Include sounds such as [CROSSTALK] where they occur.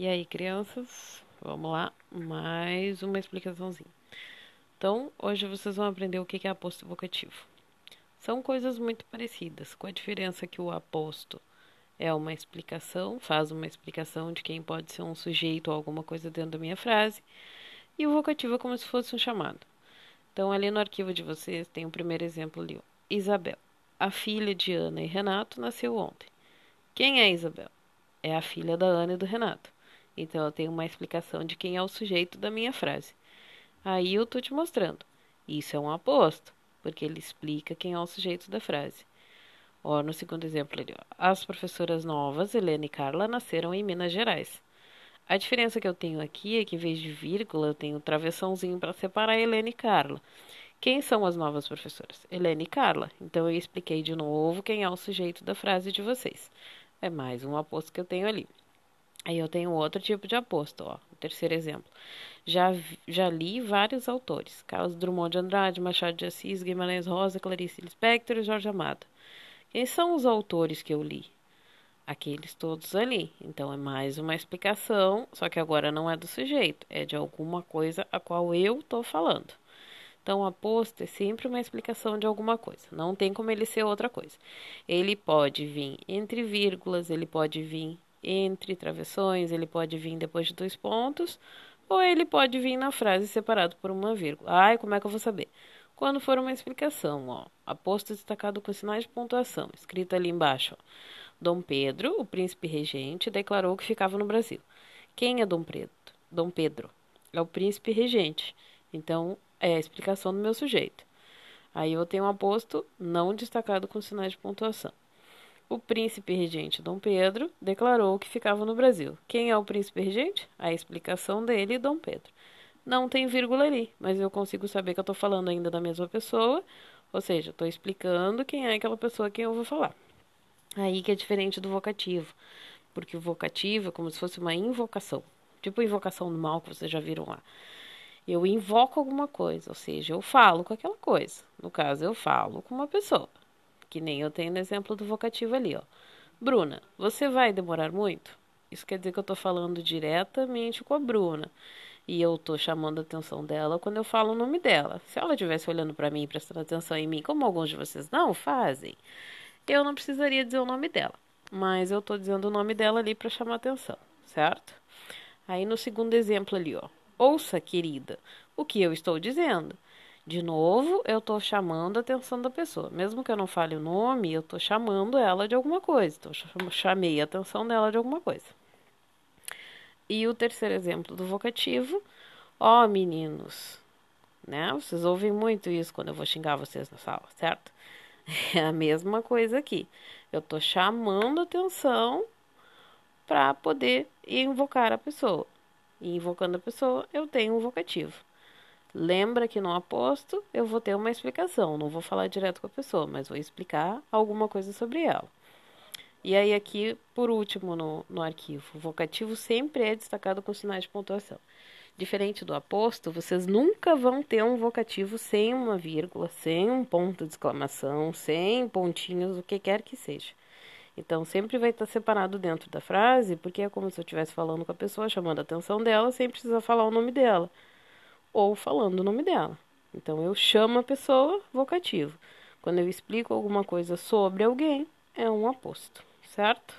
E aí, crianças, vamos lá, mais uma explicaçãozinha. Então, hoje vocês vão aprender o que é aposto vocativo. São coisas muito parecidas, com a diferença que o aposto é uma explicação, faz uma explicação de quem pode ser um sujeito ou alguma coisa dentro da minha frase, e o vocativo é como se fosse um chamado. Então, ali no arquivo de vocês tem o primeiro exemplo ali, ó. Isabel. A filha de Ana e Renato nasceu ontem. Quem é Isabel? É a filha da Ana e do Renato. Então eu tenho uma explicação de quem é o sujeito da minha frase. Aí eu estou te mostrando. Isso é um aposto, porque ele explica quem é o sujeito da frase. Ó, no segundo exemplo ali, ó, as professoras novas, Helena e Carla, nasceram em Minas Gerais. A diferença que eu tenho aqui é que, em vez de vírgula, eu tenho um travessãozinho para separar Helena e Carla. Quem são as novas professoras? Helena e Carla. Então, eu expliquei de novo quem é o sujeito da frase de vocês. É mais um aposto que eu tenho ali. Aí eu tenho outro tipo de aposto, ó. O terceiro exemplo. Já, já li vários autores: Carlos Drummond de Andrade, Machado de Assis, Guimarães Rosa, Clarice Lispector e Jorge Amado. Quem são os autores que eu li? Aqueles todos ali. Então é mais uma explicação, só que agora não é do sujeito, é de alguma coisa a qual eu estou falando. Então, aposto é sempre uma explicação de alguma coisa. Não tem como ele ser outra coisa. Ele pode vir entre vírgulas, ele pode vir entre travessões, ele pode vir depois de dois pontos, ou ele pode vir na frase separado por uma vírgula. Ai, como é que eu vou saber? Quando for uma explicação, ó, aposto destacado com sinais de pontuação, escrito ali embaixo, ó. Dom Pedro, o príncipe regente, declarou que ficava no Brasil. Quem é Dom Pedro? Dom Pedro é o príncipe regente. Então, é a explicação do meu sujeito. Aí eu tenho um aposto não destacado com sinais de pontuação. O príncipe regente Dom Pedro declarou que ficava no Brasil. Quem é o príncipe regente? A explicação dele, Dom Pedro. Não tem vírgula ali, mas eu consigo saber que eu estou falando ainda da mesma pessoa, ou seja, estou explicando quem é aquela pessoa que eu vou falar. Aí que é diferente do vocativo, porque o vocativo é como se fosse uma invocação, tipo invocação do mal que vocês já viram lá. Eu invoco alguma coisa, ou seja, eu falo com aquela coisa. No caso, eu falo com uma pessoa que nem eu tenho no exemplo do vocativo ali, ó. Bruna, você vai demorar muito? Isso quer dizer que eu estou falando diretamente com a Bruna. E eu estou chamando a atenção dela quando eu falo o nome dela. Se ela estivesse olhando para mim, prestando atenção em mim, como alguns de vocês não fazem, eu não precisaria dizer o nome dela. Mas eu estou dizendo o nome dela ali para chamar atenção, certo? Aí no segundo exemplo ali, ó. Ouça, querida, o que eu estou dizendo. De novo, eu estou chamando a atenção da pessoa. Mesmo que eu não fale o nome, eu estou chamando ela de alguma coisa. Então, chamei a atenção dela de alguma coisa. E o terceiro exemplo do vocativo, ó, oh, meninos, né? Vocês ouvem muito isso quando eu vou xingar vocês na sala, certo? [LAUGHS] É a mesma coisa aqui. Eu estou chamando a atenção para poder invocar a pessoa. E invocando a pessoa, eu tenho um vocativo. Lembra que no aposto eu vou ter uma explicação, não vou falar direto com a pessoa, mas vou explicar alguma coisa sobre ela. E aí, aqui, por último, no, no arquivo, o vocativo sempre é destacado com sinais de pontuação. Diferente do aposto, vocês nunca vão ter um vocativo sem uma vírgula, sem um ponto de exclamação, sem pontinhos, o que quer que seja. Então, sempre vai estar separado dentro da frase, porque é como se eu estivesse falando com a pessoa, chamando a atenção dela, sem precisar falar o nome dela ou falando o nome dela. Então eu chamo a pessoa vocativo. Quando eu explico alguma coisa sobre alguém, é um aposto, certo?